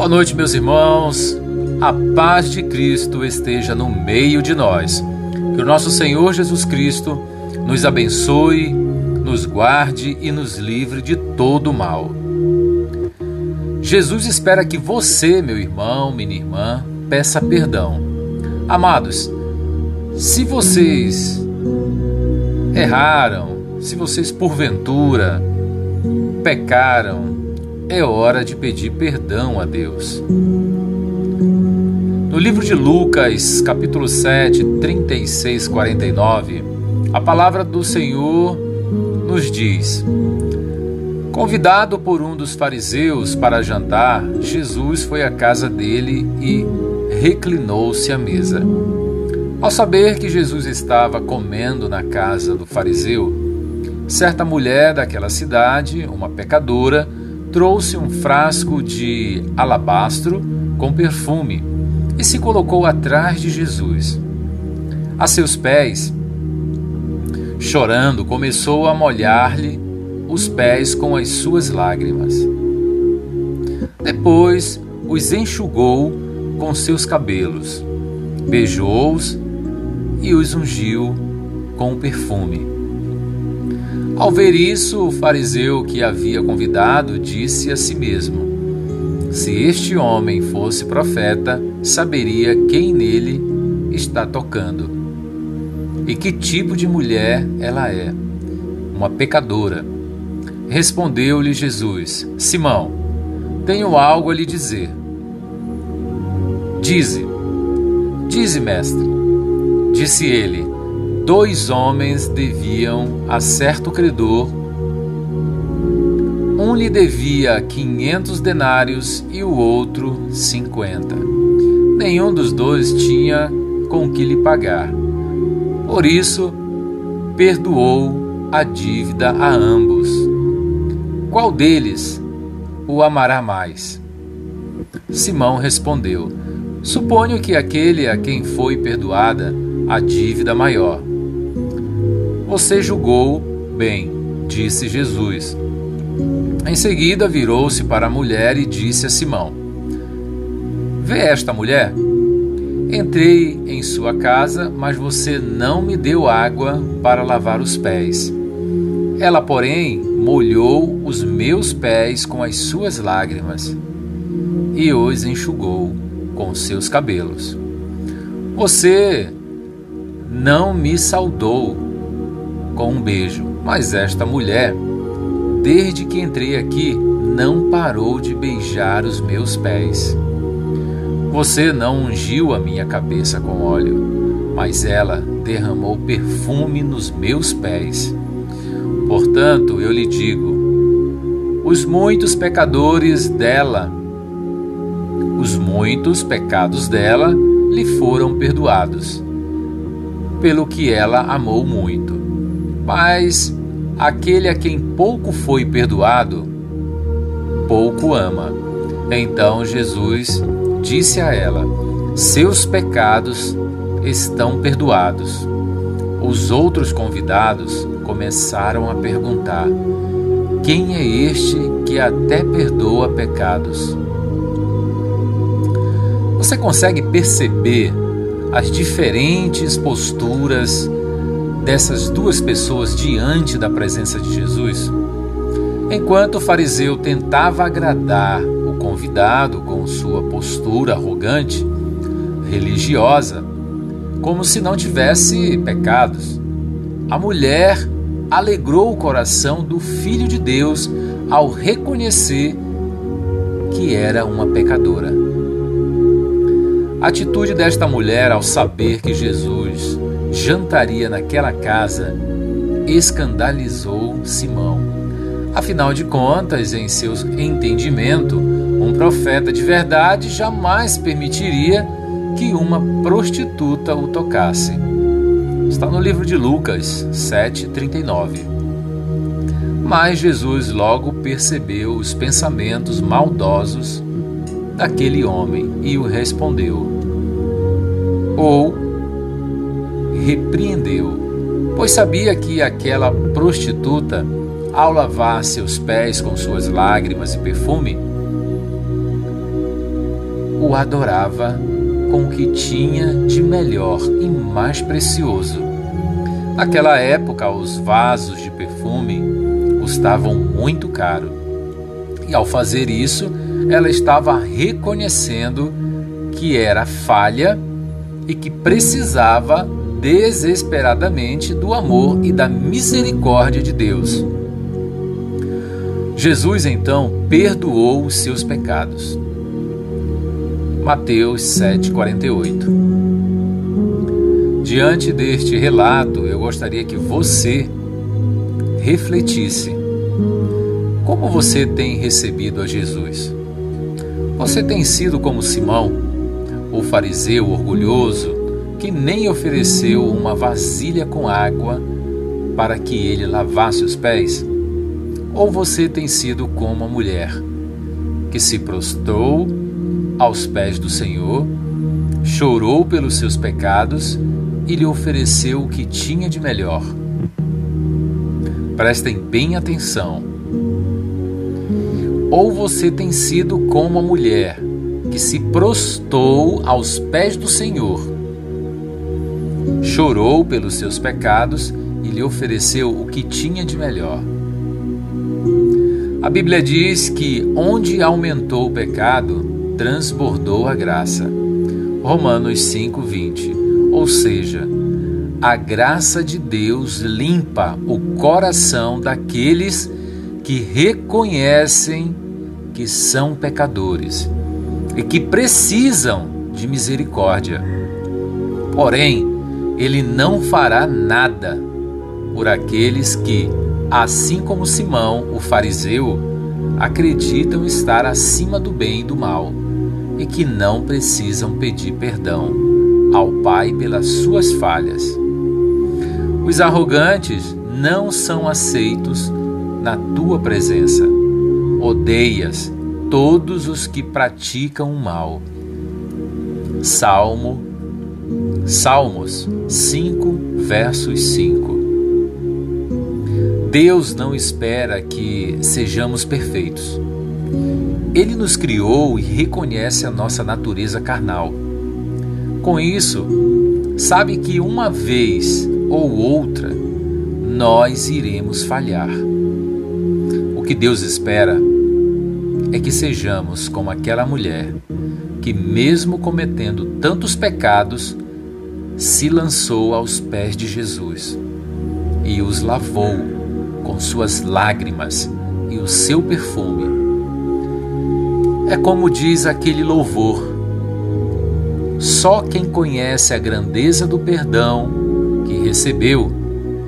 Boa noite, meus irmãos. A paz de Cristo esteja no meio de nós. Que o nosso Senhor Jesus Cristo nos abençoe, nos guarde e nos livre de todo mal. Jesus espera que você, meu irmão, minha irmã, peça perdão. Amados, se vocês erraram, se vocês porventura pecaram, é hora de pedir perdão a Deus. No livro de Lucas, capítulo 7, 36, 49, a palavra do Senhor nos diz: Convidado por um dos fariseus para jantar, Jesus foi à casa dele e reclinou-se à mesa. Ao saber que Jesus estava comendo na casa do fariseu, certa mulher daquela cidade, uma pecadora, trouxe um frasco de alabastro com perfume e se colocou atrás de Jesus. A seus pés, chorando, começou a molhar-lhe os pés com as suas lágrimas. Depois os enxugou com seus cabelos, beijou-os e os ungiu com o perfume. Ao ver isso, o fariseu que havia convidado disse a si mesmo: Se este homem fosse profeta, saberia quem nele está tocando e que tipo de mulher ela é, uma pecadora. Respondeu-lhe Jesus: Simão, tenho algo a lhe dizer. Dize, dize, mestre. Disse ele: dois homens deviam a certo credor. Um lhe devia quinhentos denários e o outro cinquenta. Nenhum dos dois tinha com que lhe pagar. Por isso, perdoou a dívida a ambos. Qual deles o amará mais? Simão respondeu: Suponho que aquele a quem foi perdoada a dívida maior. Você julgou bem, disse Jesus. Em seguida virou-se para a mulher e disse a Simão: Vê esta mulher? Entrei em sua casa, mas você não me deu água para lavar os pés. Ela, porém, molhou os meus pés com as suas lágrimas e os enxugou com seus cabelos. Você não me saudou com um beijo. Mas esta mulher, desde que entrei aqui, não parou de beijar os meus pés. Você não ungiu a minha cabeça com óleo, mas ela derramou perfume nos meus pés. Portanto, eu lhe digo: os muitos pecadores dela, os muitos pecados dela lhe foram perdoados, pelo que ela amou muito. Mas aquele a quem pouco foi perdoado, pouco ama. Então Jesus disse a ela: Seus pecados estão perdoados. Os outros convidados começaram a perguntar: Quem é este que até perdoa pecados? Você consegue perceber as diferentes posturas dessas duas pessoas diante da presença de Jesus? Enquanto o fariseu tentava agradar o convidado com sua postura arrogante, religiosa, como se não tivesse pecados, a mulher alegrou o coração do Filho de Deus ao reconhecer que era uma pecadora. A atitude desta mulher ao saber que Jesus jantaria naquela casa escandalizou Simão. Afinal de contas, em seu entendimento, um profeta de verdade jamais permitiria que uma prostituta o tocasse. Está no livro de Lucas 7:39. Mas Jesus logo percebeu os pensamentos maldosos daquele homem e o respondeu: Ou repreendeu, pois sabia que aquela prostituta, ao lavar seus pés com suas lágrimas e perfume, o adorava com o que tinha de melhor e mais precioso. Naquela época, os vasos de perfume custavam muito caro. E ao fazer isso, ela estava reconhecendo que era falha e que precisava desesperadamente do amor e da misericórdia de Deus. Jesus então perdoou os seus pecados. Mateus 7,48 Diante deste relato, eu gostaria que você refletisse como você tem recebido a Jesus. Você tem sido como Simão, o fariseu orgulhoso, que nem ofereceu uma vasilha com água para que ele lavasse os pés? Ou você tem sido como a mulher, que se prostrou aos pés do Senhor, chorou pelos seus pecados e lhe ofereceu o que tinha de melhor? Prestem bem atenção. Ou você tem sido como a mulher que se prostou aos pés do Senhor, chorou pelos seus pecados e lhe ofereceu o que tinha de melhor. A Bíblia diz que onde aumentou o pecado, transbordou a graça. Romanos 5:20. Ou seja, a graça de Deus limpa o coração daqueles que reconhecem que são pecadores e que precisam de misericórdia. Porém, ele não fará nada por aqueles que, assim como Simão, o fariseu, acreditam estar acima do bem e do mal e que não precisam pedir perdão ao Pai pelas suas falhas. Os arrogantes não são aceitos na tua presença. Odeias todos os que praticam o mal. Salmo Salmos 5, versos 5. Deus não espera que sejamos perfeitos. Ele nos criou e reconhece a nossa natureza carnal. Com isso, sabe que uma vez ou outra nós iremos falhar. O que Deus espera é que sejamos como aquela mulher que, mesmo cometendo tantos pecados, se lançou aos pés de Jesus e os lavou com suas lágrimas e o seu perfume. É como diz aquele louvor: só quem conhece a grandeza do perdão que recebeu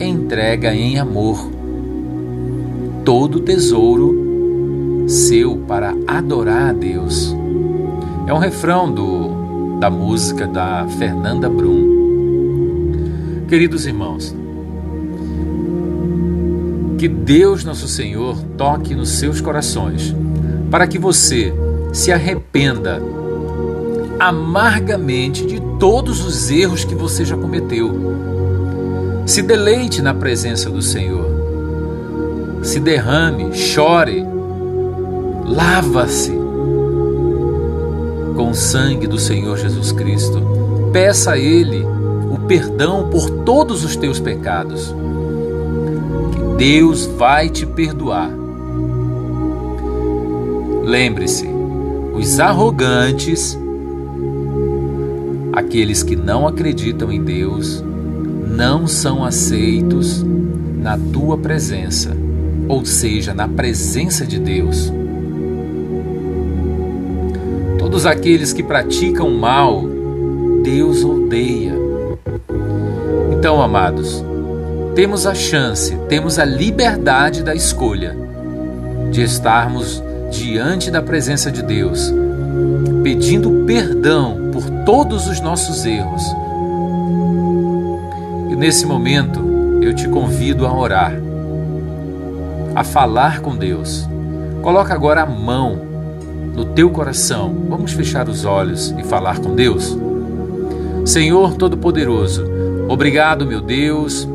entrega em amor todo tesouro seu para adorar a Deus. É um refrão do, da música da Fernanda Brum. Queridos irmãos, que Deus nosso Senhor toque nos seus corações, para que você se arrependa amargamente de todos os erros que você já cometeu. Se deleite na presença do Senhor. Se derrame, chore, lava-se com o sangue do Senhor Jesus Cristo. Peça a Ele perdão por todos os teus pecados. Que Deus vai te perdoar. Lembre-se, os arrogantes, aqueles que não acreditam em Deus, não são aceitos na tua presença, ou seja, na presença de Deus. Todos aqueles que praticam mal, Deus odeia. Então, amados, temos a chance, temos a liberdade da escolha de estarmos diante da presença de Deus, pedindo perdão por todos os nossos erros. E nesse momento eu te convido a orar, a falar com Deus. Coloca agora a mão no teu coração. Vamos fechar os olhos e falar com Deus. Senhor Todo-Poderoso, Obrigado, meu Deus,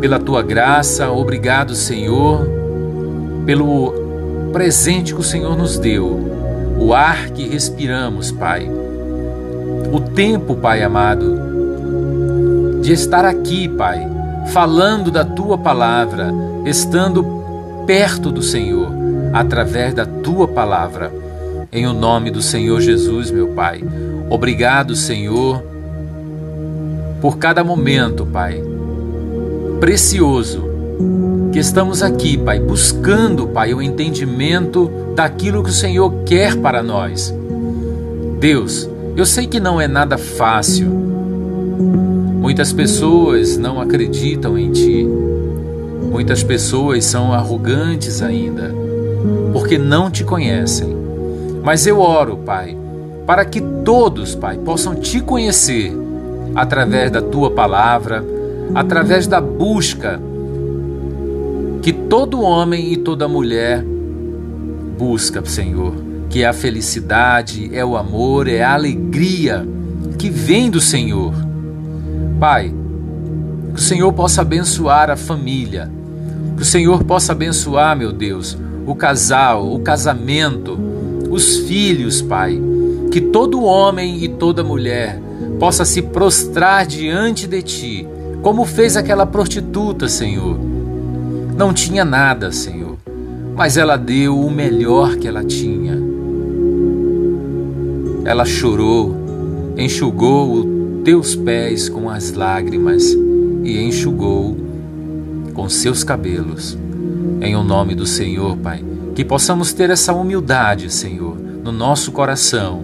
pela tua graça. Obrigado, Senhor, pelo presente que o Senhor nos deu, o ar que respiramos, Pai. O tempo, Pai amado, de estar aqui, Pai, falando da tua palavra, estando perto do Senhor, através da tua palavra. Em o nome do Senhor Jesus, meu Pai. Obrigado, Senhor, por cada momento, Pai, precioso que estamos aqui, Pai, buscando, Pai, o entendimento daquilo que o Senhor quer para nós. Deus, eu sei que não é nada fácil. Muitas pessoas não acreditam em Ti. Muitas pessoas são arrogantes ainda, porque não te conhecem. Mas eu oro, Pai, para que todos, Pai, possam te conhecer através da tua palavra, através da busca que todo homem e toda mulher busca, Senhor, que é a felicidade, é o amor, é a alegria que vem do Senhor. Pai, que o Senhor possa abençoar a família, que o Senhor possa abençoar, meu Deus, o casal, o casamento, os filhos, Pai. Que todo homem e toda mulher possa se prostrar diante de Ti, como fez aquela prostituta, Senhor. Não tinha nada, Senhor, mas ela deu o melhor que ela tinha. Ela chorou, enxugou os teus pés com as lágrimas e enxugou com seus cabelos. Em o nome do Senhor, Pai, que possamos ter essa humildade, Senhor, no nosso coração,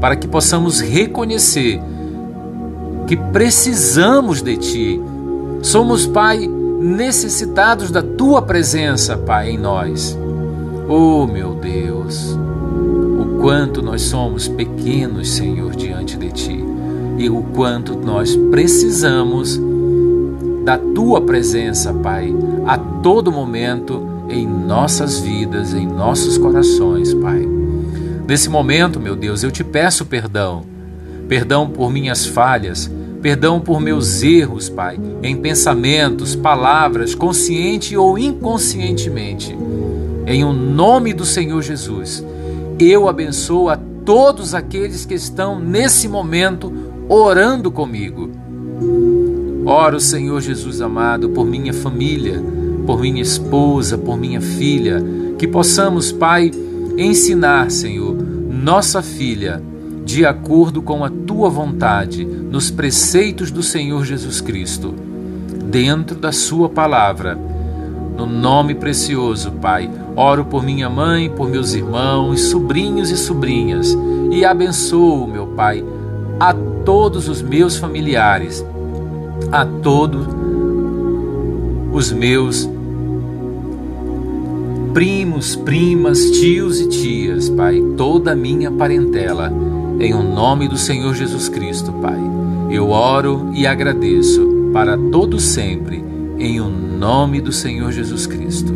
para que possamos reconhecer que precisamos de Ti. Somos, Pai, necessitados da Tua presença, Pai, em nós. Oh, meu Deus, o quanto nós somos pequenos, Senhor, diante de Ti, e o quanto nós precisamos da Tua presença, Pai, a todo momento em nossas vidas, em nossos corações, Pai. Nesse momento, meu Deus, eu te peço perdão. Perdão por minhas falhas, Perdão por meus erros, Pai, em pensamentos, palavras, consciente ou inconscientemente. Em o nome do Senhor Jesus, eu abençoo a todos aqueles que estão nesse momento orando comigo. Oro, Senhor Jesus amado, por minha família, por minha esposa, por minha filha, que possamos, Pai, ensinar, Senhor, nossa filha de acordo com a tua vontade, nos preceitos do Senhor Jesus Cristo, dentro da Sua palavra. No nome precioso, Pai, oro por minha mãe, por meus irmãos, sobrinhos e sobrinhas, e abençoo, meu Pai, a todos os meus familiares, a todos os meus primos, primas, tios e tias, Pai, toda a minha parentela em o nome do Senhor Jesus Cristo, Pai, eu oro e agradeço para todos sempre, em o nome do Senhor Jesus Cristo.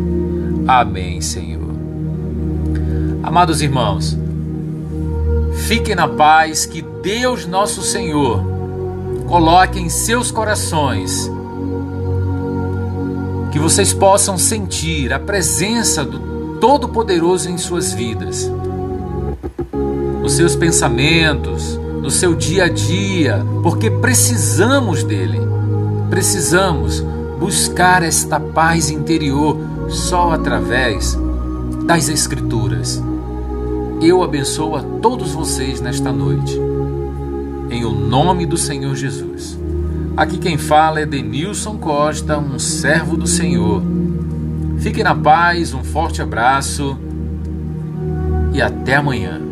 Amém, Senhor. Amados irmãos, fiquem na paz que Deus nosso Senhor coloque em seus corações que vocês possam sentir a presença do Todo-Poderoso em suas vidas nos seus pensamentos, no seu dia a dia, porque precisamos dele. Precisamos buscar esta paz interior só através das Escrituras. Eu abençoo a todos vocês nesta noite, em o nome do Senhor Jesus. Aqui quem fala é Denilson Costa, um servo do Senhor. Fique na paz, um forte abraço e até amanhã.